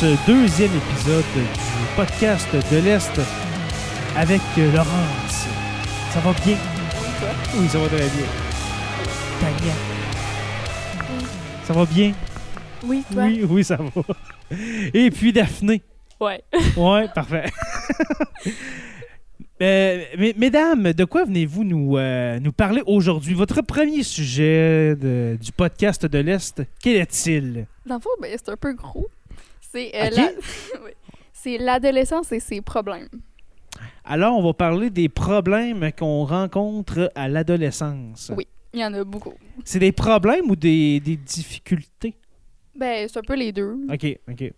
ce deuxième épisode du podcast de l'Est avec euh, Laurence. Ça va bien? Oui, ça va très bien. Tania. Ça va bien? Oui, toi? Oui, oui, ça va. Et puis Daphné. Ouais. Ouais, parfait. Euh, mes- mesdames, de quoi venez-vous nous, euh, nous parler aujourd'hui? Votre premier sujet de- du podcast de l'Est, quel est-il? Dans le fond, ben, c'est un peu gros. C'est euh, Ok. la- Oui. C'est l'adolescence et ses problèmes. Alors, on va parler des problèmes qu'on rencontre à l'adolescence. Oui. Il y en a beaucoup. C'est des problèmes ou des, des difficultés? Ben, c'est un peu les deux. OK, OK.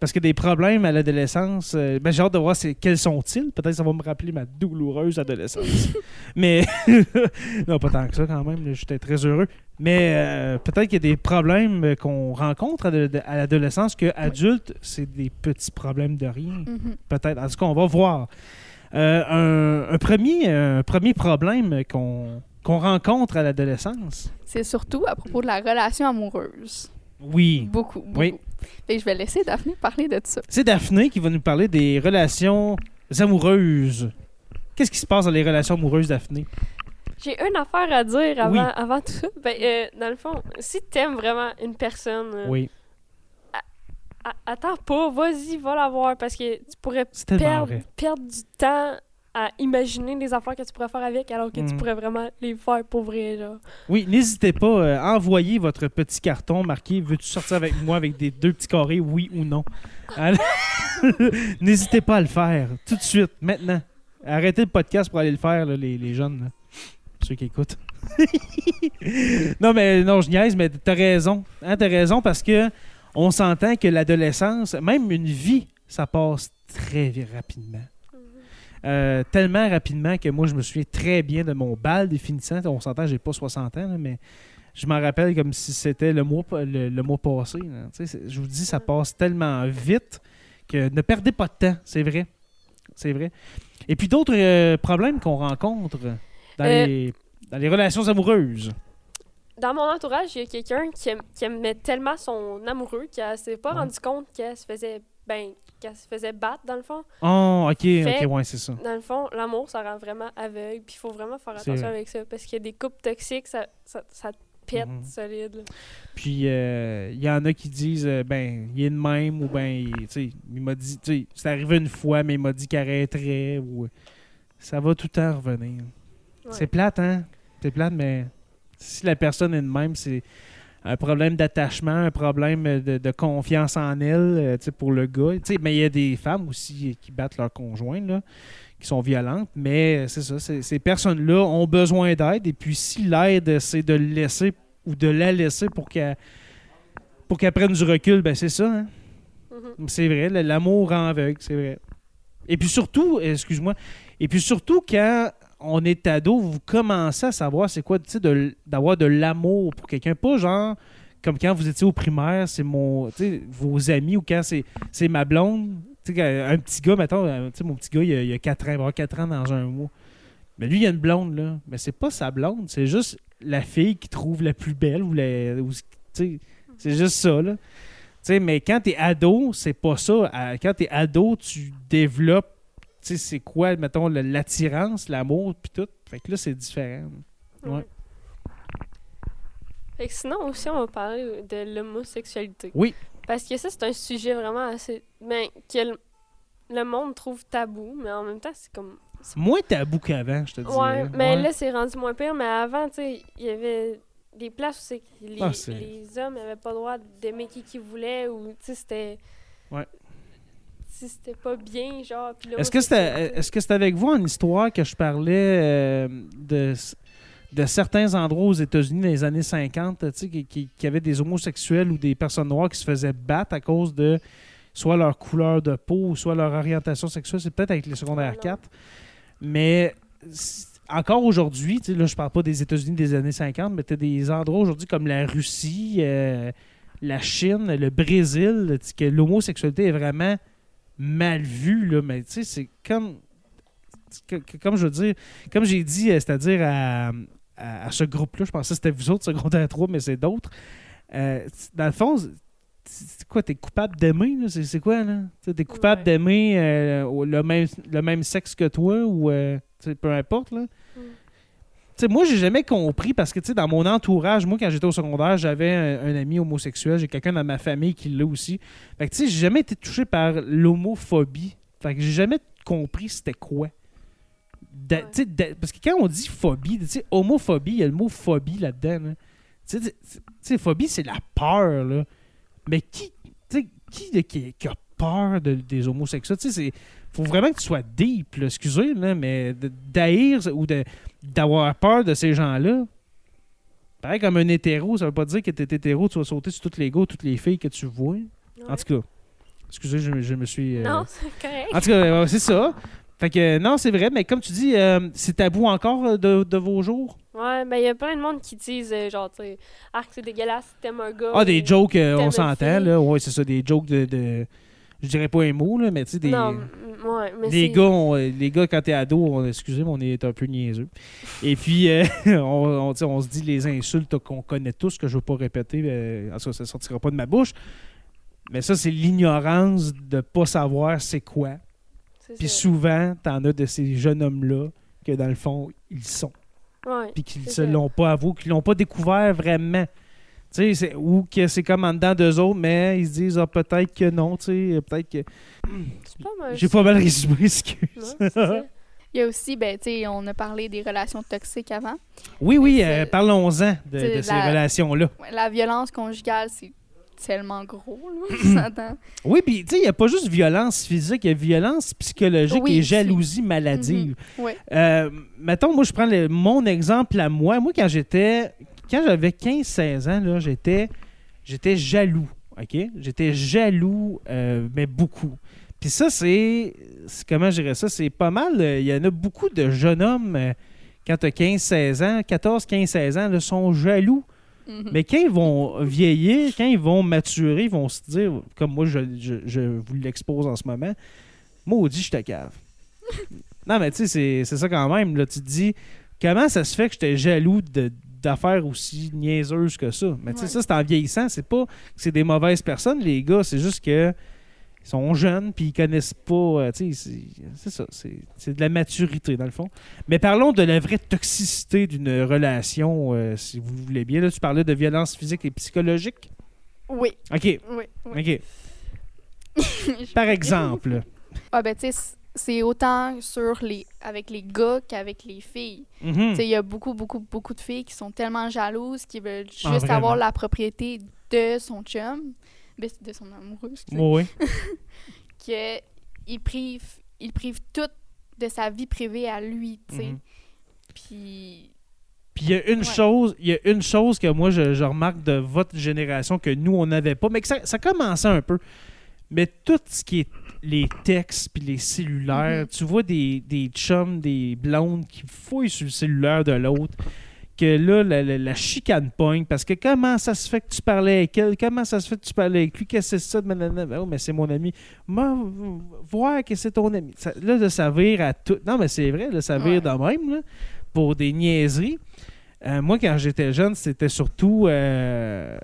Parce que des problèmes à l'adolescence, euh, ben, j'ai hâte de voir c'est, quels sont-ils. Peut-être que ça va me rappeler ma douloureuse adolescence. Mais, non, pas tant que ça quand même. J'étais très heureux. Mais euh, peut-être qu'il y a des problèmes qu'on rencontre à, l'adolescence qu'adulte, c'est des petits problèmes de rien. Mhm. Peut-être. En tout cas, on va voir. Euh, un, un premier, un premier problème qu'on, qu'on rencontre à l'adolescence. C'est surtout à propos de la relation amoureuse. Oui. Beaucoup, beaucoup. Oui. Fait que je vais laisser Daphné parler de ça. C'est Daphné qui va nous parler des relations amoureuses. Qu'est-ce qui se passe dans les relations amoureuses, Daphné? J'ai une affaire à dire avant, Oui. avant tout ça. Ben, euh, dans le fond, si t'aimes vraiment une personne, euh, Oui. attends pas, vas-y, va la voir parce que tu pourrais perdre, perdre du temps à imaginer les affaires que tu pourrais faire avec alors que tu pourrais vraiment les faire pour vrai, genre. Oui, n'hésitez pas euh, à envoyer votre petit carton marqué Veux-tu sortir avec moi avec des deux petits carrés, oui ou non? N'hésitez pas à le faire tout de suite, maintenant. Arrêtez le podcast pour aller le faire, là, les, les jeunes, là. ceux qui écoutent. non, mais non, je niaise, mais t'as raison. Hein, t'as raison parce que on s'entend que l'adolescence, même une vie, ça passe très rapidement. Euh, tellement rapidement que moi, je me souviens très bien de mon bal définissant. On s'entend, j'ai pas 60 ans, là, mais je m'en rappelle comme si c'était le mois, le, le mois passé. Je vous dis, ça passe tellement vite que ne perdez pas de temps, c'est vrai. C'est vrai. Et puis d'autres euh, problèmes qu'on rencontre dans, Euh, les, dans les relations amoureuses? Dans mon entourage, il y a quelqu'un qui, qui aimait tellement son amoureux qu'elle s'est pas Ouais. rendu compte qu'elle se faisait ben qu'elle se faisait battre dans le fond. Oh, ok, Fait- ok, ouais, c'est ça. Dans le fond, l'amour, ça rend vraiment aveugle. Puis il faut vraiment faire attention avec ça. Parce qu'il y a des couples toxiques, ça, ça, ça te pète Mhm. solide. là. Puis euh, il y en a qui disent euh, ben il est de même ou ben tu sais, il m'a dit tu sais, c'est arrivé une fois mais il m'a dit qu'il arrêterait ou ça va tout le temps revenir. Ouais. C'est plate hein, c'est plate mais si la personne est de même c'est un problème d'attachement, un problème de, de confiance en elle euh, pour le gars. Mais il y a des femmes aussi qui battent leur conjoint là, qui sont violentes, mais c'est ça, ces personnes-là ont besoin d'aide et puis si l'aide c'est de le laisser ou de la laisser pour qu'elle pour qu'elle prenne du recul, ben c'est ça. hein. Mhm. C'est vrai, l'amour rend aveugle, c'est vrai. Et puis surtout, excuse-moi, et puis surtout quand on est ado, vous commencez à savoir c'est quoi, tu sais, d'avoir de l'amour pour quelqu'un. Pas genre comme quand vous étiez au primaire, c'est mon, vos amis ou quand c'est ma blonde. Un petit gars, mettons, euh, mon petit gars, il a, a 4 ans, il va avoir 4 ans dans un mois. Mais lui, il a une blonde, là. Mais c'est pas sa blonde, c'est juste la fille qui trouve la plus belle ou la. c'est juste ça, là. Tu sais, mais quand t'es ado, c'est pas ça. Quand t'es ado, tu développes, sais, c'est quoi, mettons, l'attirance, l'amour, puis tout. Fait que là, c'est différent. Ouais. Ouais. Fait que sinon aussi, on va parler de l'homosexualité. Oui. Parce que ça, c'est un sujet vraiment assez. Ben, que le, monde trouve tabou, mais en même temps, c'est comme. Moins tabou qu'avant, je te dis. Ouais, mais là, c'est rendu moins pire. Mais avant, tu sais, il y avait des places où c'est que les, Ah, les hommes n'avaient pas le droit d'aimer qui qu'ils voulaient ou, tu sais, c'était. Ouais. Si c'était pas bien, genre. Est-ce que c'était avec vous en histoire que je parlais euh, de, de certains endroits aux États-Unis dans les années 50, tu sais, qui, qui, qui avaient des homosexuels ou des personnes noires qui se faisaient battre à cause de soit leur couleur de peau ou soit leur orientation sexuelle? C'est peut-être avec les secondaires Ah non. 4. Mais encore aujourd'hui, là, je parle pas des États-Unis des années 50, mais tu as des endroits aujourd'hui comme la Russie, euh, la Chine, le Brésil, que l'homosexualité est vraiment mal vue, là, mais tu sais, c'est comme. Comme je veux dire, comme j'ai dit, euh, c'est-à-dire à, à, à ce groupe-là, je pensais que c'était vous autres, secondaire 3, mais c'est d'autres. Euh, dans le fond, c'est quoi, t'es coupable d'aimer? C'est, quoi, là? T'es coupable Ouais. d'aimer euh, le, même, le même sexe que toi ou euh, peu importe, là. Sais, moi, j'ai jamais compris parce que, tu sais, dans mon entourage, moi, quand j'étais au secondaire, j'avais un, un ami homosexuel, j'ai quelqu'un dans ma famille qui l'a aussi. Fait que, tu sais, j'ai jamais été touché par l'homophobie. Fait que j'ai jamais compris c'était quoi. Da- parce que quand on dit phobie, homophobie, il y a le mot phobie là-dedans. Tu sais, phobie, c'est la peur, là. Mais qui, qui, qui, qui a peur de- des homosexuels? Tu sais, faut vraiment que tu sois deep, là, excusez, là, mais de- d'haïr ou de- d'avoir peur de ces gens-là. Pareil comme un hétéro, ça veut pas dire que t'es hétéro, tu vas sauter sur toutes les gars, toutes les filles que tu vois. En tout cas, excusez, je, je me suis... euh, Non, c'est correct. en tout cas, euh, c'est ça. Fait que non, c'est vrai, mais comme tu dis, euh, c'est tabou encore euh, de, de vos jours? Ouais, ben il y a plein de monde qui disent, genre, tu sais, Arc, c'est dégueulasse, t'aimes un gars. Ah, des mais- jokes, on s'entend, là. Ouais, c'est ça, des jokes de, de- Je dirais pas un mot, là, mais tu sais, des. Non, m- ouais, mais Les gars, on- euh, les gars, quand t'es ado, on, excusez, mais on est un peu niaiseux. Et puis, euh, on, on, se dit les insultes qu'on connaît tous, que je veux pas répéter, euh, en tout cas, ça sortira pas de ma bouche. Mais ça, c'est l'ignorance de pas savoir c'est quoi. Puis souvent, t'en as de ces jeunes hommes-là que, dans le fond, ils sont. Puis qu'ils ça. l'ont pas avoué, qu'ils l'ont pas découvert vraiment. C'est- ou que c'est comme en dedans d'eux autres, mais ils se disent ah, peut-être que non, peut-être que. C'est pas mal. J'ai pas mal résumé, excuse. Non. Il y a aussi, ben, tu on a parlé des relations toxiques avant. Oui, oui, euh, parlons-en de, ces la- relations-là. La violence conjugale, c'est tellement gros, là. Oui, puis tu sais, il n'y a pas juste violence physique, il y a violence psychologique Oui, et jalousie maladive. Ouais. Euh, mettons, moi, je prends le- mon exemple à moi. Moi, quand j'étais. Quand j'avais 15-16 ans, j'étais. J'étais jaloux. OK? J'étais jaloux, euh, mais beaucoup. Puis ça, c'est. Comment je dirais ça? C'est pas mal. euh, Il y en a beaucoup de jeunes hommes, euh, quand tu as 15-16 ans, 14-15-16 ans, là, sont jaloux. Mhm. Mais quand ils vont vieillir, quand ils vont maturer, ils vont se dire, comme moi, je, je, je vous l'expose en ce moment, maudit, je te cave. non, mais tu sais, c'est- c'est ça quand même. Là, tu te dis, comment ça se fait que j'étais jaloux de- d'affaires aussi niaiseuses que ça? Mais tu sais, Ouais. ça, c'est en vieillissant. C'est pas que c'est des mauvaises personnes, les gars. C'est juste que ils sont jeunes puis ils connaissent pas. euh, tu sais, c'est- ça. C'est de la maturité, dans le fond. Mais parlons de la vraie toxicité d'une relation, euh, si vous voulez bien. Là, tu parlais de violence physique et psychologique? Oui, OK. oui, oui. OK. Par exemple. Ah, ben, tu sais, c'est autant sur les, avec les gars qu'avec les filles. Mhm. Il y a beaucoup, beaucoup, beaucoup de filles qui sont tellement jalouses qui veulent juste Ah, vraiment? avoir la propriété de son chum, de son sais, Oui. que il prive, il prive tout de sa vie privée à lui, tu sais. Mhm. Puis, Puis il y a une Ouais. chose, il y a une chose que moi je, je remarque de votre génération que nous on n'avait pas, mais que ça, ça commençait un peu. Mais tout ce qui est les textes puis les cellulaires, Mhm. tu vois des, des chums, des blondes qui fouillent sur le cellulaire de l'autre, que là, la, la- la chicane pogne, parce que comment ça se fait que tu parlais avec elle, comment ça se fait que tu parlais avec lui, qu'est-ce que c'est ça? Ben, oh, mais c'est mon ami. Moi, voir que c'est ton ami. Ça- là, de servir à tout. Non, mais c'est vrai, de servir Ouais. de même, là, pour des niaiseries. Euh, moi, quand j'étais jeune, c'était surtout. euh,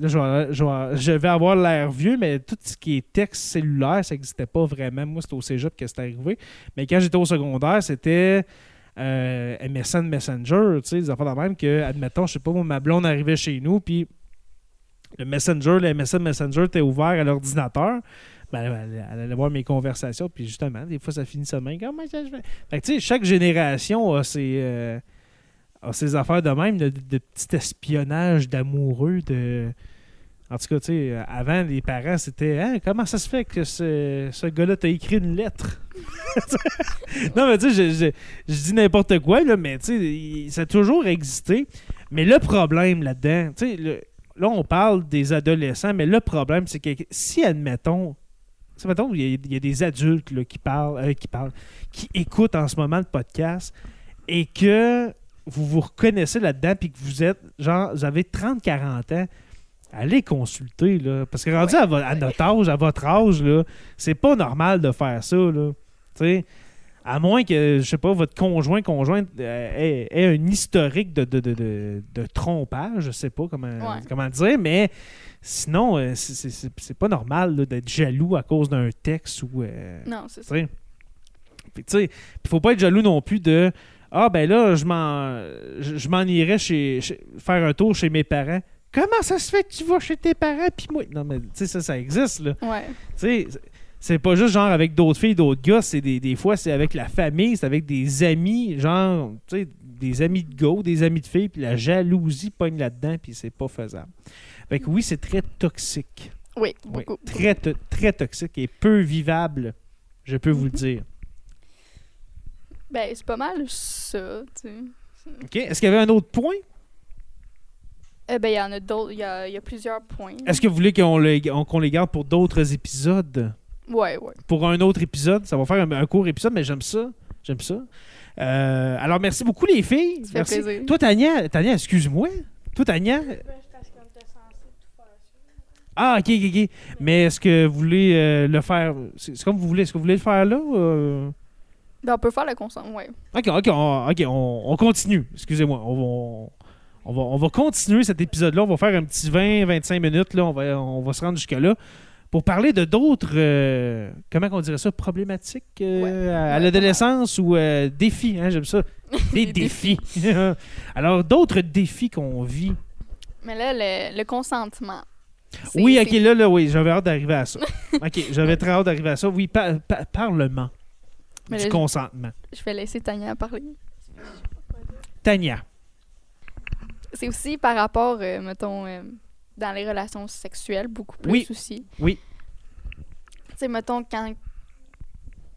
là, je vais, avoir l'air vieux, mais tout ce qui est texte cellulaire, ça n'existait pas vraiment. Moi, c'était au cégep que c'était arrivé. Mais quand j'étais au secondaire, c'était. euh, MSN Messenger, tu sais, des affaires de même que, admettons, je sais pas, moi, ma blonde arrivait chez nous, puis le Messenger, le MSN Messenger était ouvert à l'ordinateur. Ben, elle, allait voir mes conversations, puis justement, des fois, ça finit même. Comment tu sais, chaque génération a ses, euh, a ses affaires de même, de, petit espionnage d'amoureux, de... En tout cas, tu sais, avant, les parents, c'était Hein, comment ça se fait que ce, ce gars-là t'a écrit une lettre? non, mais tu sais, je, je- dis n'importe quoi, là, mais tu sais, ça a toujours existé. Mais le problème là-dedans, tu sais, là, on parle des adolescents, mais le problème, c'est que si, admettons, tu il y, a- des adultes qui parlent, euh, qui parlent, qui écoutent en ce moment le podcast et que vous vous reconnaissez là-dedans puis que vous êtes, genre, vous avez 30-40 ans, allez consulter, là. Parce que rendu Ouais. à, vo- à notre âge, à votre âge, là, c'est pas normal de faire ça, là. Tu sais, à moins que, je sais pas, votre conjoint, conjointe euh, ait, ait un historique de, de, de, de- de trompage, je sais pas comment, Ouais. comment dire, mais Sinon, euh, c'est- c'est c'est- c'est pas normal là, d'être jaloux à cause d'un texte ou. euh, Non, c'est ça. Puis, tu sais, il faut pas être jaloux non plus de Ah, ben là, je m'en je, m'en irais chez, chez- faire un tour chez mes parents. Comment ça se fait que tu vas chez tes parents puis moi? Non, mais tu sais, ça, ça existe, là. Ouais. Tu sais, c'est- pas juste genre avec d'autres filles, d'autres gars, c'est des, des fois c'est avec la famille, c'est avec des amis, genre, tu sais, des amis de ou des amis de filles, puis la jalousie pogne là-dedans, puis c'est pas faisable. Fait que oui, c'est très toxique. Oui, Oui, beaucoup. très, to- très toxique et peu vivable, je peux vous le dire. Ben, c'est pas mal ça, tu sais. OK? Est-ce qu'il y avait un autre point? Eh ben, il y en a d'autres. Il y a, il y a plusieurs points. Est-ce que vous voulez qu'on le- on- qu'on les garde pour d'autres épisodes? Ouais, ouais. Pour un autre épisode? Ça va faire un, un court épisode, mais j'aime ça. J'aime ça. Euh, alors, merci beaucoup, les filles. Ça fait plaisir. Toi, Tania, Tania excuse-moi. Toi, Tania? Ah, ok, ok, ok. Mais est-ce que vous voulez euh, le faire. C'est c'est comme vous voulez. Est-ce que vous voulez le faire là? euh? Ben, on peut faire le consent, ouais. Ok, ok, on, ok, on, on continue. Excusez-moi. On, va- on, va, on va continuer cet épisode-là. On va faire un petit 20-25 minutes. Là. On, va, on va se rendre jusque-là. Pour parler de d'autres, euh, comment on dirait ça, problématiques euh, Ouais. à, l'adolescence ou euh, défis, hein, j'aime ça. Des Des défis. Alors, d'autres défis qu'on vit. Mais là, le, le consentement. Oui, ok, là, là, oui, j'avais hâte d'arriver à ça. ok, j'avais très hâte d'arriver à ça. Oui, pa- pa- parlement Mais du là, consentement. Je vais laisser Tania parler. Tania. C'est aussi par rapport, euh, mettons, euh, dans les relations sexuelles, beaucoup plus Oui. aussi. Oui. Tu sais, mettons, quand.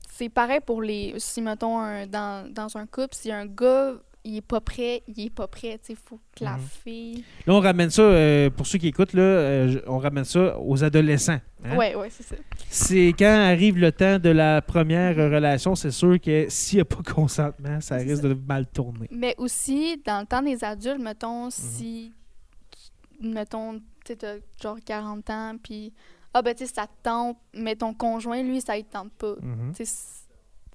C'est pareil pour les. Si, mettons, un- dans, dans un couple, si un gars, il est pas prêt, il est pas prêt, tu sais, il faut que la Mhm. fille. Là, on ramène ça, euh, pour ceux qui écoutent, là, euh, on ramène ça aux adolescents. hein? Ouais, ouais, c'est ça. C'est quand arrive le temps de la première relation, c'est sûr que s'il n'y a pas de consentement, ça risque ça. de mal tourner. Mais aussi, dans le temps des adultes, mettons, Mhm. si, mettons, tu genre 40 ans, puis, ah ben, tu sais, ça te tente, mais ton conjoint, lui, ça ne tente pas. C-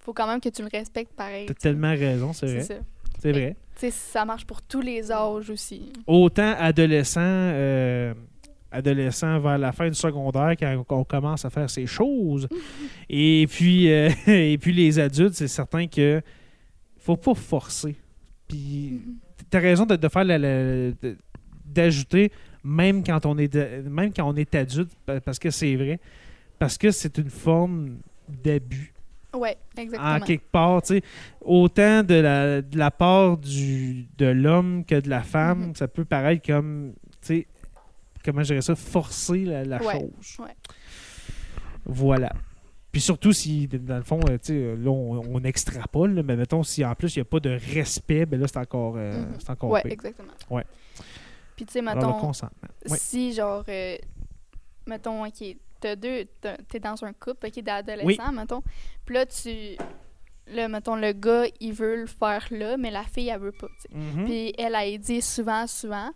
faut quand même que tu le respectes pareil. T'as tellement raison, c'est C'est vrai. ça. C'est vrai. Ça marche pour tous les âges aussi. Autant adolescent, euh, adolescent vers la fin du secondaire, quand on commence à faire ces choses. et, puis, euh, et puis les adultes, c'est certain que faut pas forcer. Puis Mhm. tu as raison de, de faire la- d'ajouter même quand on est de- même quand on est adulte pa- parce que c'est vrai parce que c'est une forme d'abus En exactement. quelque part tu sais autant de la, de la part du de l'homme que de la femme Mhm. ça peut paraître comme tu sais comment je dirais ça forcer la, la Ouais, chose ouais. voilà puis surtout si, dans le fond, euh, tu sais, là, on, on extrapole, là, mais mettons, si en plus, il n'y a pas de respect, ben là, c'est encore, euh, Mhm. c'est encore Ouais, pire. exactement. Ouais. Puis, tu sais, Alors, le mettons, consentement. Oui. si, genre, euh, mettons, OK, t'as deux, t'es dans un couple, OK, d'adolescents, mettons, puis là, tu, là, mettons, le gars, il veut le faire là, mais la fille, elle veut pas. Mhm. Puis elle a dit souvent, souvent.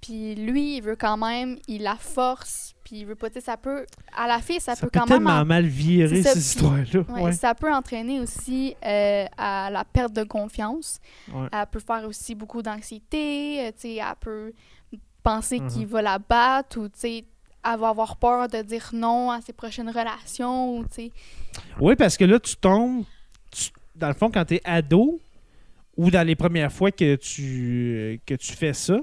Puis lui, il veut quand même, il la force, puis il veut pas, ça peut, à la fille, ça, Ça peut peut quand même, tellement en- mal virer, puis- histoires-là. ouais, Ouais. ça peut entraîner aussi euh, à la perte de confiance. Ouais. Elle peut faire aussi beaucoup d'anxiété, euh, tu sais, elle peut penser Mhm. qu'il va la battre ou, tu sais, elle va avoir peur de dire non à ses prochaines relations, ou. Oui, parce que là, tu tombes, tu- dans le fond, quand tu es ado ou dans les premières fois que tu, que tu fais ça,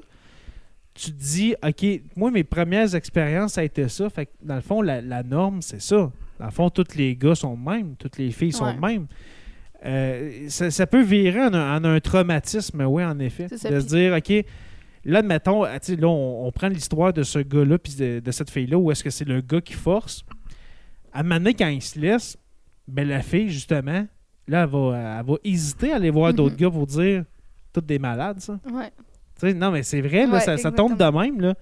tu te dis, OK, moi, mes premières expériences, ça a été ça. Fait que, dans le fond, la, la norme, c'est ça. Dans le fond, tous les gars sont de même, toutes les filles sont Ouais. de même. Euh, ça, ça peut virer en un, en un traumatisme, oui, en effet. Ça, de se dire, OK, là, admettons, ah, là, on, on prend l'histoire de ce gars-là puis de, de cette fille-là, où est-ce que c'est le gars qui force. À un moment donné, quand il se laisse, ben, la fille, justement, là, elle va, elle va hésiter à aller voir d'autres Mhm. gars pour dire toutes des malades, ça. Ouais. Tu sais, non, mais c'est vrai, là, Ouais, ça, ça tombe de même. Là.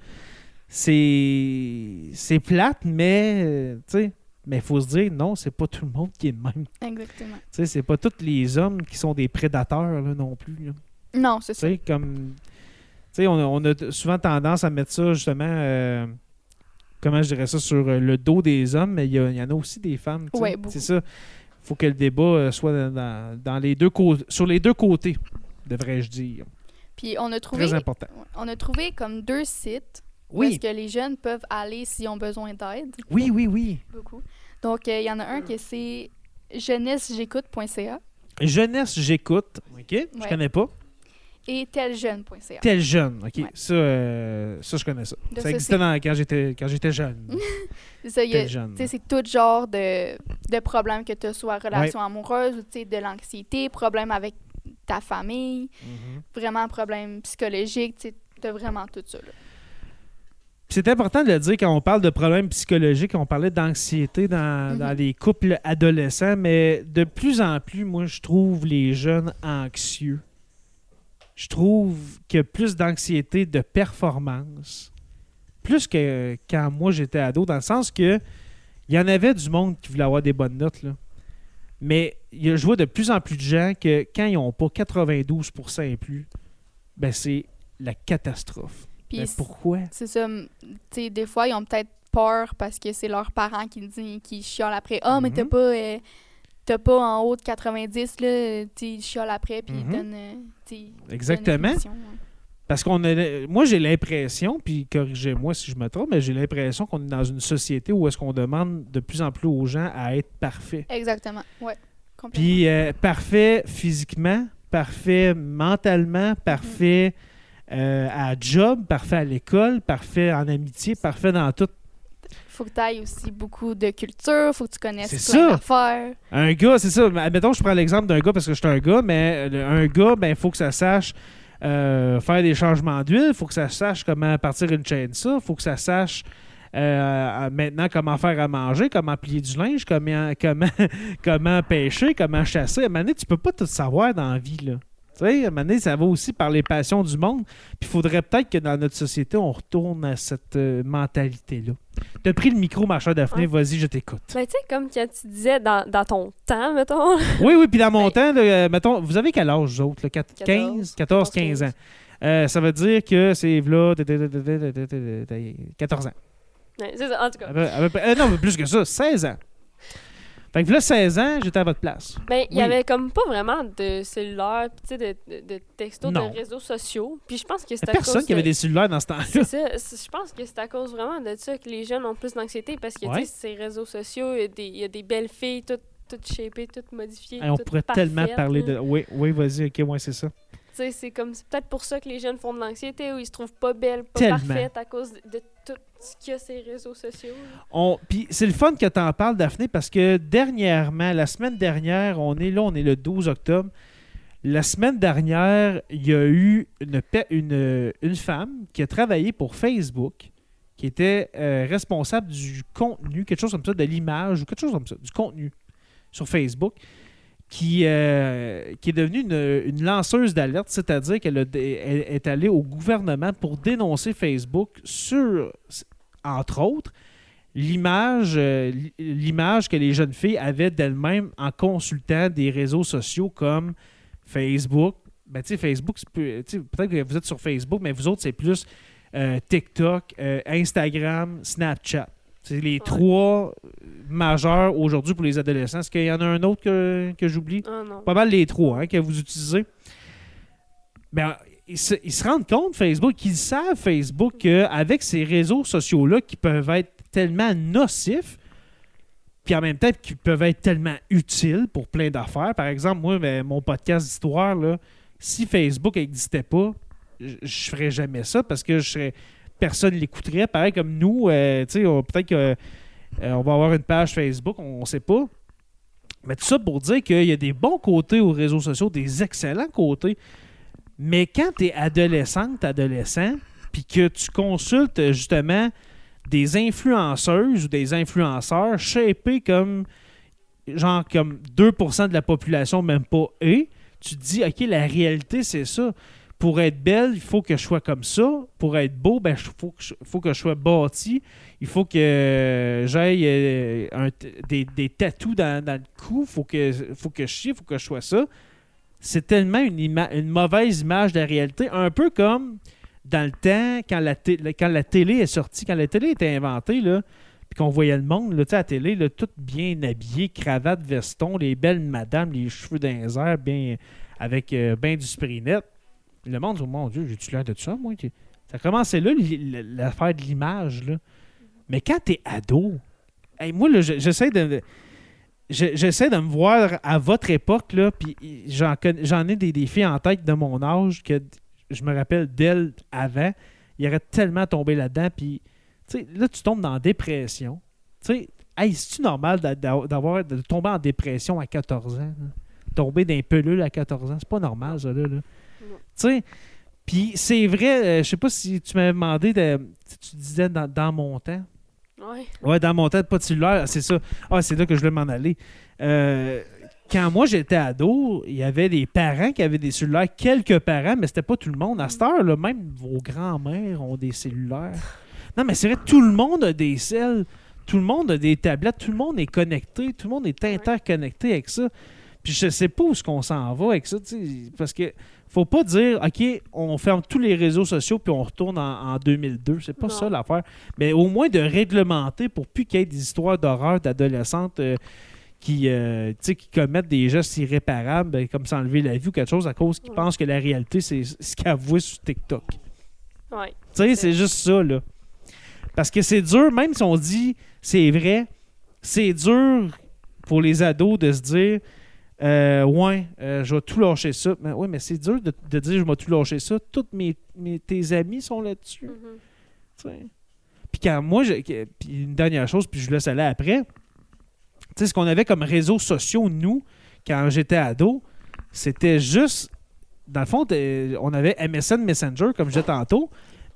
C'est, c'est plate, mais euh, tu sais, mais il faut se dire, non, c'est pas tout le monde qui est de même. Tu Exactement. c'est pas tous les hommes qui sont des prédateurs là, non plus. là. Non, c'est ça. comme. Tu sais, on, a- on a t- souvent tendance à mettre ça, justement, euh, comment je dirais ça, sur euh, le dos des hommes, mais il y, il en a aussi des femmes. Ouais, c'est ça. faut que le débat euh, soit dans, les deux sur les deux côtés, devrais-je dire. Puis on a trouvé Très important. On a trouvé comme deux sites où Oui. est-ce que les jeunes peuvent aller s'ils ont besoin d'aide. Oui, oui, oui. Beaucoup. Donc, euh, il y en a un que c'est jeunessejécoute.ca Jeunesse, j'écoute. OK? Je connais pas. Et teljeune.ca. Tel jeune. OK? Ouais. Ça, euh, ça, je connais ça. Ça existait dans- quand j'étais quand j'étais jeune. C'est ça, il y a- Tel jeune. tu sais, c'est tout genre de, de problèmes que tu as, soit relation amoureuse ou tu sais, de l'anxiété, problème avec ta famille, Mhm. vraiment problème psychologique, tu as vraiment tout ça. là. C'est important de le dire quand on parle de problèmes psychologiques, on parlait d'anxiété dans, Mhm. dans les couples adolescents, mais de plus en plus, moi, je trouve les jeunes anxieux. Je trouve qu'il y a plus d'anxiété de performance, plus que quand moi j'étais ado, dans le sens que il y en avait du monde qui voulait avoir des bonnes notes, là. mais je vois de plus en plus de gens que quand ils n'ont pas 92% et plus, ben c'est la catastrophe. Puis Ben, pourquoi? c'est ça, m- tu sais, des fois, ils ont peut-être peur parce que c'est leurs parents qui disent, qui chiolent après. Ah, mais t'as Mhm. pas, euh, t'as pas en haut de 90, là, tu chiolent après, puis Mhm. ils donnent Exactement. ouais. Parce qu'on a, moi j'ai l'impression, puis corrigez-moi si je me trompe, mais j'ai l'impression qu'on est dans une société où est-ce qu'on demande de plus en plus aux gens à être parfaits. Exactement, ouais. Complètement. Puis euh, parfait physiquement, parfait mentalement, parfait euh, à job, parfait à l'école, parfait en amitié, parfait dans tout. Faut que tu ailles aussi beaucoup de culture, faut que tu connaisses plein d'affaires. Un gars, c'est ça. Admettons, je prends l'exemple d'un gars parce que je suis un gars, mais le- un gars, ben, il faut que ça sache euh, faire des changements d'huile, il faut que ça sache comment partir une chaîne ça, il faut que ça sache euh, maintenant comment faire à manger, comment plier du linge, comment, comment, comment pêcher, comment chasser. À un moment donné, tu peux pas tout savoir dans la vie, là. Tu sais, à un moment donné, ça va aussi par les passions du monde. Puis il faudrait peut-être que dans notre société, on retourne à cette euh, mentalité-là. T'as pris le micro, ma chère Daphné, vas-y, je t'écoute. Ben, tu sais, comme quand tu disais dans, dans ton temps, mettons. Oui, oui, puis dans mon Ben- temps, là, euh, mettons, vous avez quel âge, vous autres? là? Quat- 14, 15, 14, 15 ans. Euh, ça veut dire que c'est là, 14 ans. Ouais, c'est ça, en tout cas. euh, non, mais plus que ça, 16 ans. Fait que là, 16 ans, j'étais à votre place. Ben, il Oui. y avait comme pas vraiment de cellulaire, puis tu sais, de, de, de textos, Non. de réseaux sociaux. Puis je pense que c'est à personne cause qui avait de- des cellulaires dans ce temps-là. C'est ça. Je pense que c'est à cause vraiment de ça que les jeunes ont plus d'anxiété parce que, Ouais. tu sais, ces réseaux sociaux, il y a des- il y, a des belles filles toutes, toutes shapées, toutes modifiées. Hey, on toutes pourrait tellement parler de. Oui, oui, vas-y, ok, ouais, c'est ça. Tu sais, c'est comme c'est peut-être pour ça que les jeunes font de l'anxiété ou ils se trouvent pas belles, pas Tellement. parfaites à cause de, de tout ce qu'il y a ces réseaux sociaux. c'est le fun que tu en parles, Daphné, parce que dernièrement, la semaine dernière, on est là, on est le 12 octobre. La semaine dernière, il y a eu une, une, une femme qui a travaillé pour Facebook, qui était euh, responsable du contenu, quelque chose comme ça, de l'image ou quelque chose comme ça, du contenu sur Facebook, qui, euh, qui est devenue une, lanceuse d'alerte, c'est-à-dire qu'elle est allée au gouvernement pour dénoncer Facebook sur, entre autres, l'image euh, l'image que les jeunes filles avaient d'elles-mêmes en consultant des réseaux sociaux comme Facebook. Ben, tu sais, Facebook, peut-être que vous êtes sur Facebook, mais vous autres, c'est plus euh, TikTok, Instagram, Snapchat. C'est les trois majeurs aujourd'hui pour les adolescents. Est-ce qu'il y en a un autre que, que j'oublie? Oh non. pas mal les trois hein, que vous utilisez. Ben, ils se, ils se rendent compte, Facebook, qu'ils savent, Facebook, qu'avec ces réseaux sociaux-là qui peuvent être tellement nocifs, puis en même temps qui peuvent être tellement utiles pour plein d'affaires. Par exemple, moi, ben, mon podcast d'histoire, si Facebook n'existait pas, je je ferais jamais ça parce que je serais, personne l'écouterait. Pareil comme nous, euh, tu sais, peut-être qu'on va avoir une page Facebook, on ne sait pas. Mais tout ça pour dire qu'il y a des bons côtés aux réseaux sociaux, des excellents côtés. Mais quand tu es adolescente, adolescent, puis que tu consultes euh, justement des influenceuses ou des influenceurs shapés comme genre comme 2% de la population, même pas et, tu te dis, OK, la réalité, c'est ça. Pour être belle, il faut que je sois comme ça. Pour être beau, ben, il faut, que je- faut que je sois bâti. Il faut que j'aille euh, des, des dans, le cou. Il faut que, faut que je chie, il faut que je sois ça. C'est tellement une, mauvaise image de la réalité. Un peu comme dans le temps, quand la, télé est sortie, quand la télé était inventée, là, puis qu'on voyait le monde, là, à la télé, tout bien habillé, cravate, veston, les belles madames, les cheveux les airs, bien, avec euh, ben du spray net. Le monde dit, oh mon Dieu, j'ai-tu l'air de ça, moi? Ça a commencé là, l'affaire de l'image. là. Mais quand t'es ado, hey, moi, j'essaie de. je- J'essaie de me voir à votre époque, là, puis j'en ai des, des filles en tête de mon âge que je me rappelle d'elles avant. Il aurait tellement tombé là-dedans, puis là, tu tombes dans la dépression. Tu sais, hey, c'est-tu normal d'a- d'a- d'avoir, de tomber en dépression à 14 ans? Tomber d'un pelule à 14 ans, c'est pas normal, ça, là. Tu sais, puis c'est vrai, euh, je sais pas si tu m'avais demandé, de, tu disais dans, dans mon temps. Ouais. Ouais, dans mon temps, pas de cellulaire, c'est ça. Ah, c'est là que je voulais m'en aller. Euh, quand moi j'étais ado, il y avait des parents qui avaient des cellulaires, quelques parents, mais c'était pas tout le monde. À cette heure, là, même vos grands-mères ont des cellulaires. Non, mais c'est vrai, tout le monde a des celles, tout le monde a des tablettes, tout le monde est connecté, tout le monde est interconnecté avec ça. Puis je sais pas où est-ce qu'on s'en va avec ça, tu sais, parce que faut pas dire, OK, on ferme tous les réseaux sociaux puis on retourne en, en 2002. C'est pas Non. ça l'affaire. Mais au moins de réglementer pour plus qu'il y ait des histoires d'horreur d'adolescentes euh, qui, euh, qui commettent des gestes irréparables, ben, comme s'enlever la vie ou quelque chose à cause qu'ils Ouais. pensent que la réalité, c'est ce qu'ils avouent sur TikTok. Ouais. Tu sais, c'est juste ça, là. Parce que c'est dur, même si on dit c'est vrai, c'est dur pour les ados de se dire euh, Ouais, euh, je vais tout lâcher ça. Mais oui, mais c'est dur de, de dire je vais tout lâcher ça. Tous mes, mes- tes amis sont là-dessus. Mhm. sais. Puis quand moi, je- puis une dernière chose, puis je laisse aller après. Tu sais, ce qu'on avait comme réseaux sociaux, nous, quand j'étais ado, c'était juste. Dans le fond, on avait MSN Messenger, comme je disais tantôt.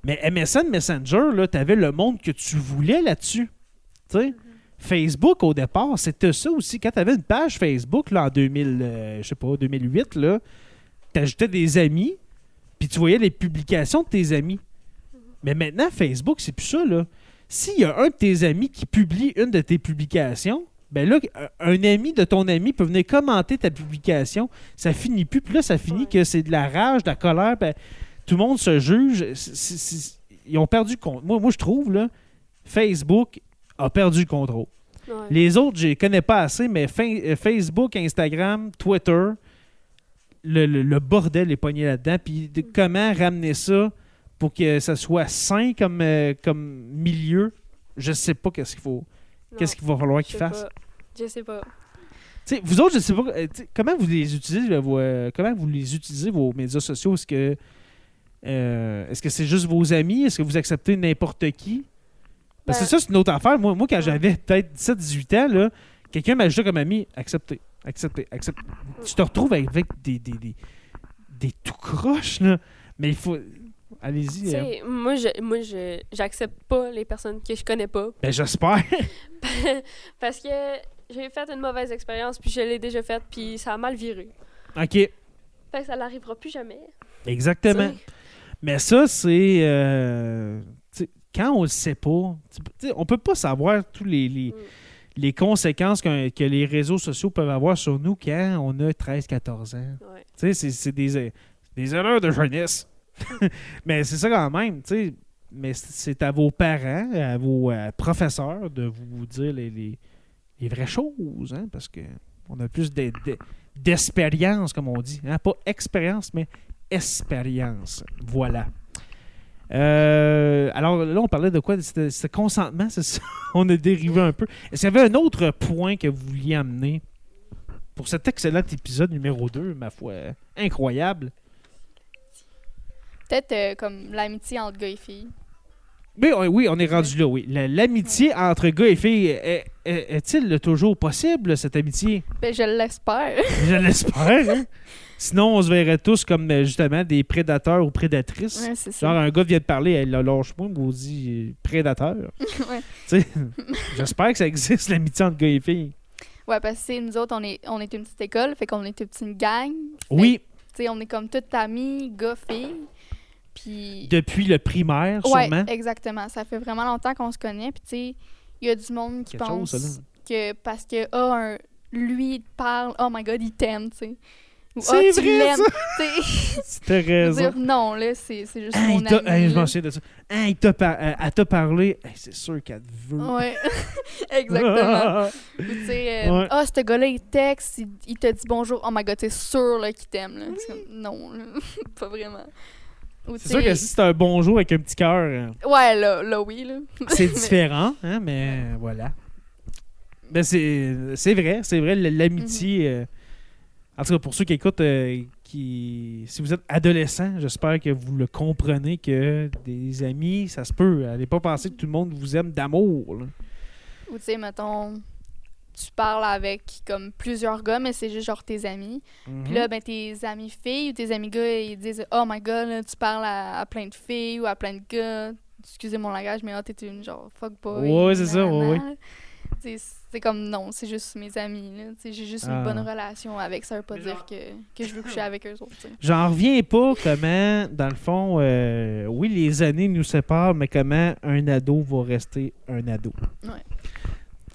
Mais MSN Messenger, tu avais le monde que tu voulais là-dessus. Tu sais? Facebook, au départ, c'était ça aussi. Quand tu avais une page Facebook là, en 2000, euh, je sais pas, 2008, là, t'ajoutais des amis, puis tu voyais les publications de tes amis. Mais maintenant, Facebook, c'est plus ça, là. S'il y a un de tes amis qui publie une de tes publications, ben là, un ami de ton ami peut venir commenter ta publication. Ça finit plus. Puis là, ça finit Ouais. que c'est de la rage, de la colère. ben, tout le monde se juge. Ils ont perdu compte. Moi, moi je trouve, là, Facebook a perdu le contrôle. Ouais. Les autres, je les connais pas assez, mais euh, Facebook, Instagram, Twitter, le, le- le bordel est pogné là-dedans. Puis de- comment ramener ça pour que ça soit sain comme, euh, comme milieu, je sais pas qu'est-ce qu'il faut. Qu'est-ce qu'il va falloir qu'ils fassent. Je sais pas. Vous autres, je sais pas. euh, comment vous les utilisez, là, vos, euh, comment vous les utilisez, vos médias sociaux? Est-ce que euh, est-ce que c'est juste vos amis? Est-ce que vous acceptez n'importe qui? Parce que Ben- ça, c'est une autre affaire. Moi, moi quand j'avais peut-être 17-18 ans, là, quelqu'un m'ajoutait comme ami, accepté, accepté, accepté. Tu te retrouves avec des, des, des, des tout croches, là. Mais il faut. Allez-y. euh, sais, moi, je, moi, je, j'accepte pas les personnes que je connais pas. Ben, j'espère. Parce que j'ai fait une mauvaise expérience, puis je l'ai déjà faite, puis ça a mal viré. OK. Fait que ça n'arrivera plus jamais. Exactement. Mais ça, c'est. euh, quand on le sait pas, tu peux- tu sais, on peut pas savoir tous les, les, Mm. les conséquences que les réseaux sociaux peuvent avoir sur nous quand on a 13-14 ans. Ouais. C'est- des, des erreurs de jeunesse. Mais c'est ça quand même. Mais c'est- à vos parents, à vos euh, professeurs de vous dire les, les- les vraies choses, hein, parce que on a plus de- de- d'expérience, comme on dit. hein. Pas expérience, mais expérience. Voilà. Euh, alors là, on parlait de quoi? C'était consentement, on a dérivé un peu. Est-ce qu'il y avait un autre point que vous vouliez amener pour cet excellent épisode numéro 2, ma foi? Incroyable. Peut-être euh, comme l'amitié entre gars et filles. Mais euh, oui, on est rendu là, oui. La- L'amitié entre gars et filles, est- est- est-il toujours possible, cette amitié? Ben, je l'espère. Je l'espère. hein? Sinon, on se verrait tous comme euh, justement des prédateurs ou prédatrices. ouais, Genre, ça. un gars vient de parler, elle lâche-moi, vous dit prédateur. ouais. Tu sais, J'espère que ça existe, l'amitié entre gars et filles. ouais, parce que nous autres, on est, on est une petite école, fait qu'on est une petite gang. Fait Oui, Tu sais, on est comme toutes amis, gars, filles. Puis. depuis le primaire, Ouais, sûrement? exactement. Ça fait vraiment longtemps qu'on se connaît. Puis, tu sais, il y a du monde qui Quelque pense que parce que, ah, un- lui, il parle, oh my god, il t'aime, tu sais. Ou, C'est ah, tu vrai, l'aimes. ça. Tu je veux raison. non, là, c'est c'est juste Hein, mon il t'a- ami. je m'en souviens de ça. Il t'a par- euh, elle t'a parlé. C'est sûr qu'elle te veut. Ouais, exactement. Tu sais, euh, Ouais. ah, ce gars-là, il texte, il, il te dit bonjour. Oh my god, t'es sûr là, qu'il t'aime. là. C'est comme, non, là, pas vraiment. C'est sûr que si c'est un bonjour avec un petit cœur, euh, Ouais, là, là oui, là. c'est différent, hein, mais voilà. Ben c'est c'est vrai, c'est vrai, l'amitié. Mhm. euh, en tout cas, pour ceux qui écoutent, euh, qui, si vous êtes adolescent, j'espère que vous le comprenez que des amis, ça se peut. Allez pas penser que tout le monde vous aime d'amour. Ou tu sais, mettons, tu parles avec comme plusieurs gars, mais c'est juste genre tes amis. Mhm. Puis là, ben, tes amis filles ou tes amis gars, ils disent Oh my god, là, tu parles à, à plein de filles ou à plein de gars. Excusez mon langage, mais ah, t'es une genre fuckboy. Ouais, c'est ça, ouais, Tu sais, C'est comme non, c'est juste mes amis. J'ai juste Ah. une bonne relation avec. Ça veut pas Mais dire genre- que, que je veux coucher avec eux autres. tu sais. J'en reviens pas comment, dans le fond, euh, oui, les années nous séparent, mais comment un ado va rester un ado. Ouais.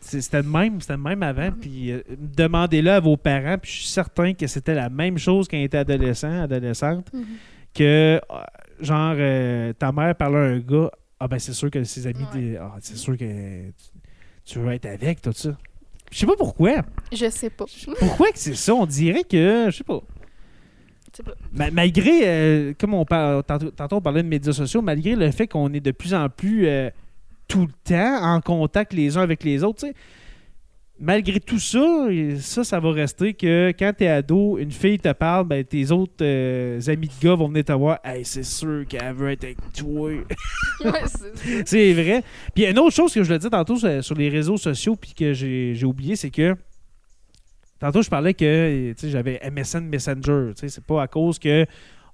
C'était le même, c'était le même avant. Mhm. Puis euh, demandez-le à vos parents, puis je suis certain que c'était la même chose quand ils étaient adolescents, adolescentes, Mhm. que euh, genre euh, ta mère parle à un gars, ah ben c'est sûr que ses amis, Ouais. disent, ah, c'est sûr que tu, veux être avec, tout ça. Je sais pas pourquoi. Je sais pas. Pourquoi que c'est ça? On dirait que, je sais pas. Je sais pas. Ma- malgré, euh, comme on parle, tantôt, tantôt on parlait de médias sociaux, malgré le fait qu'on est de plus en plus euh, tout le temps en contact les uns avec les autres, malgré tout ça, ça, ça va rester que quand t'es ado, une fille te parle, ben, tes autres euh, amis de gars vont venir te voir. Hey, c'est sûr qu'elle veut être avec toi. Ouais, c'est vrai. Puis une autre chose que je le dis tantôt sur, sur les réseaux sociaux, puis que j'ai oublié, c'est que tantôt je parlais que j'avais MSN Messenger. C'est pas à cause que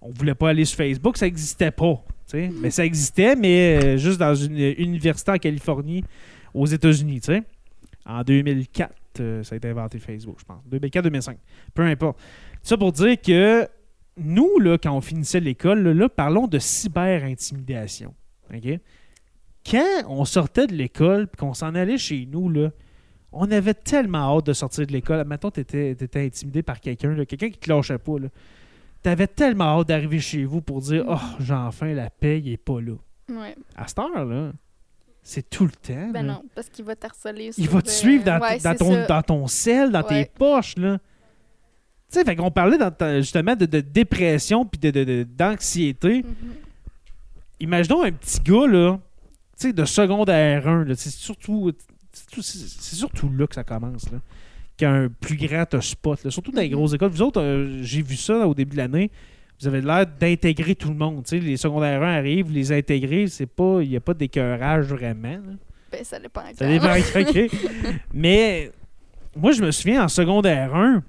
on voulait pas aller sur Facebook, ça existait pas. Mais ça existait, mais euh, juste dans une université en Californie, aux États-Unis. tu sais. En 2004, euh, ça a été inventé Facebook, je pense. 2004-2005. Peu importe. Ça pour dire que nous, là, quand on finissait l'école, là, là, parlons de cyber-intimidation. OK? Quand on sortait de l'école et qu'on s'en allait chez nous, là, on avait tellement hâte de sortir de l'école. Mettons, tu étais, intimidé par quelqu'un, là, quelqu'un qui te lâchait pas. Tu avais tellement hâte d'arriver chez vous pour dire Oh, j'ai enfin la paix, il est pas là. Ouais. À cette heure-là, c'est tout le temps. Ben là. non, parce qu'il va t'harceler. Il va te euh, suivre dans, ouais, dans c'est ton, ça. dans ton sel, dans tes poches, là. Tu sais, fait qu'on parlait dans ta- justement de, de dépression puis de, d'anxiété. Mhm. Imaginons un petit gars, là, tu sais, de secondaire 1, là, c'est surtout, c'est tout- c'est- c'est surtout là que ça commence, là, qu'un plus grand spot, là, surtout dans les grosses écoles. Vous autres, euh, j'ai vu ça là, au début de l'année, vous avez l'air d'intégrer tout le monde, les secondaires 1 arrivent, vous les intégrez, c'est pas, il n'y a pas d'écœurage vraiment, là. Ben, ça dépend. Ça dépend, OK. Mais moi, je me souviens en secondaire 1,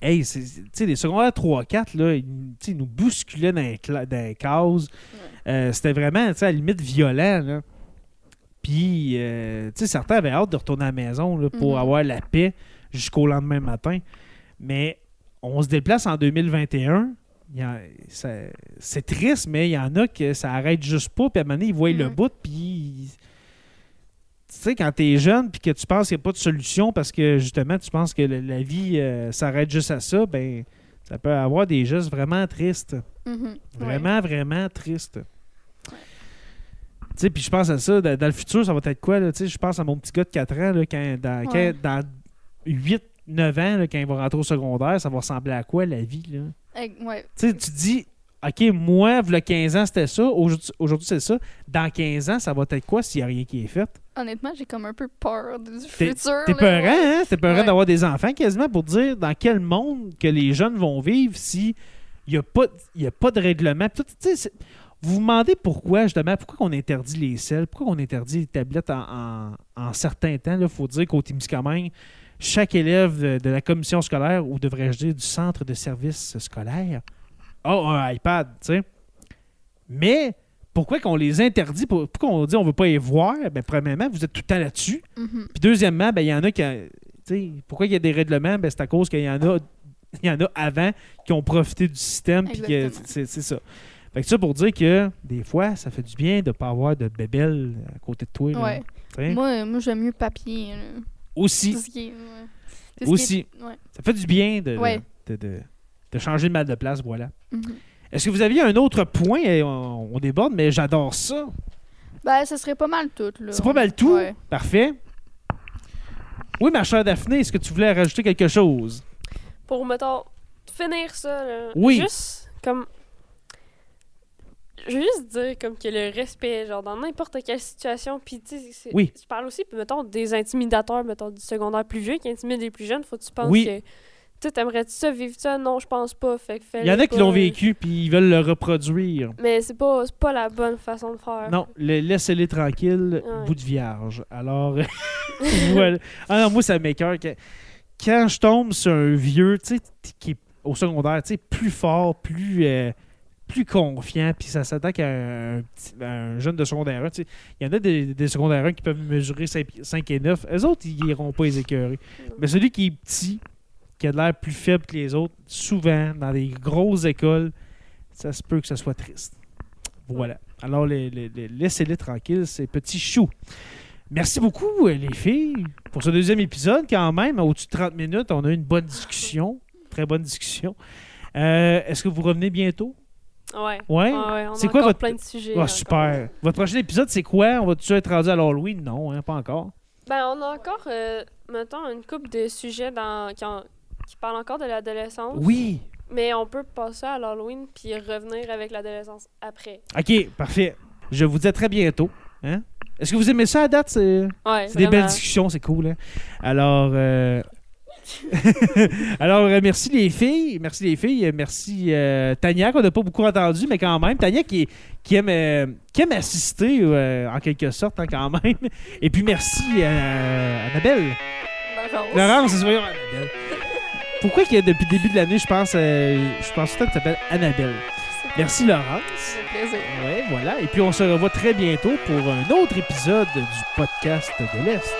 hey, c'est- les secondaires 3-4, là, ils, nous bousculaient dans les, dans les cases. Euh, C'était vraiment, à la limite violent, là. Puis, euh, tu sais, certains avaient hâte de retourner à la maison là, pour Mhm. avoir la paix jusqu'au lendemain matin. Mais on se déplace en 2021. Il y a- ça- C'est triste, mais il y en a que ça arrête juste pas. Puis à un moment donné, ils voient le Mhm. bout, puis tu sais, quand t'es jeune puis que tu penses qu'il n'y a pas de solution parce que justement tu penses que le- la vie euh, s'arrête juste à ça, ben ça peut avoir des gestes vraiment tristes. Mhm. Vraiment, vraiment tristes. Sais, puis je pense à ça, dans, dans le futur, ça va être quoi? Là? Tu sais, Je pense à mon petit gars de 4 ans, là, quand, dans, quand- Ouais. dans 8, 9 ans, là, quand il va rentrer au secondaire, ça va ressembler à quoi la vie? Là? Ouais. Tu sais, tu dis, OK, moi, il 15 ans, c'était ça. Aujourd'hui, c'est ça. Dans 15 ans, ça va être quoi s'il n'y a rien qui est fait? Honnêtement, j'ai comme un peu peur du futur. T'es peurant, ouais. hein? T'es peurant Ouais. d'avoir des enfants quasiment pour dire dans quel monde que les jeunes vont vivre si il n'y a, pas- y a pas de règlement. Tout, vous vous demandez pourquoi, justement, pourquoi on interdit les selles, pourquoi on interdit les tablettes en, en, en certains temps. Il faut dire qu'au Témiscamingue, chaque élève de, de la commission scolaire, ou devrais-je dire du centre de service scolaire, a un iPad, tu sais. Mais pourquoi qu'on les interdit, pour- pourquoi on dit on veut pas les voir? Ben, premièrement, vous êtes tout le temps là-dessus. Mhm. Puis deuxièmement, ben, il y en a qui. pourquoi il y a des règlements? Ben, c'est à cause qu'il y en a. Il y en a avant qui ont profité du système. c'est ça. Fait que ça pour dire que des fois, ça fait du bien de ne pas avoir de bébelle à côté de toi. là, Ouais. Moi, moi j'aime mieux papier. là. Aussi, Tout ce qui est- ouais. Tout ce qui Aussi. est- ouais. ça fait du bien de, Ouais. de, de- de changer de mal de place. Voilà. Mhm. Est-ce que vous aviez un autre point? On, on déborde, mais j'adore ça. Ben, ça serait pas mal tout. là. C'est pas mal tout? Ouais. Parfait. Oui, ma chère Daphné, est-ce que tu voulais rajouter quelque chose? Pour, mettons, finir ça, là, Oui. juste comme je veux juste dire comme que le respect, genre dans n'importe quelle situation, puis tu sais, Oui. je parle aussi, mettons, des intimidateurs, mettons, du secondaire plus vieux qui intimident les plus jeunes, faut que tu penses Oui. que, tu t'aimerais-tu ça, vivre ça? Non, je pense pas, fait que Il y en a qui l'ont vécu puis ils veulent le reproduire. Mais c'est pas, pas la bonne façon de faire. Non, le- laissez-les tranquilles, Ouais. bout de vierge. Alors, voilà. Ah non, moi, ça m'écoeure. que- Quand je tombe sur un vieux, tu sais, qui est au secondaire, tu sais, plus fort, plus, euh, plus confiant, puis ça s'attaque à un, jeune de secondaire 1, tu sais. Il y en a des, des secondaires 1 qui peuvent mesurer 5, et 9. Eux autres, ils iront pas les écœurer. Mais celui qui est petit, qui a de l'air plus faible que les autres, souvent, dans des grosses écoles, ça se peut que ce soit triste. Voilà. Alors, les- les- les- laissez-les tranquilles, ces petits choux. Merci beaucoup, euh, les filles, pour ce deuxième épisode. Quand même, au-dessus de 30 minutes, on a eu une bonne discussion. Très bonne discussion. Euh, Est-ce que vous revenez bientôt? Ouais. Ouais? On C'est a quoi votre- plein de sujets. Ah, super. Votre prochain épisode, c'est quoi? On va-tu être rendu à l'Halloween? Non, hein, pas encore. Ben, on a encore, euh, mettons, une couple de sujets dans, qui, en- qui parlent encore de l'adolescence. Oui. Mais on peut passer à l'Halloween puis revenir avec l'adolescence après. OK, parfait. Je vous dis à très bientôt. Hein? Est-ce que vous aimez ça à date? C'est Ouais, c'est des belles discussions, c'est cool. hein? Alors, euh, Alors euh, merci les filles. Merci les filles. Merci euh, Tania, qu'on n'a pas beaucoup entendu, mais quand même. Tania qui, qui, aime, euh, qui aime assister, euh, en quelque sorte, hein, quand même. Et puis merci euh, Annabelle. Laurence. Laurence, c'est voyons, Annabelle. Pourquoi que depuis le début de l'année, je pense, euh, je pense tout le temps que tu t'appelles Annabelle? Merci Laurence. Plaisir. Ouais, voilà. Et puis on se revoit très bientôt pour un autre épisode du podcast de l'Est.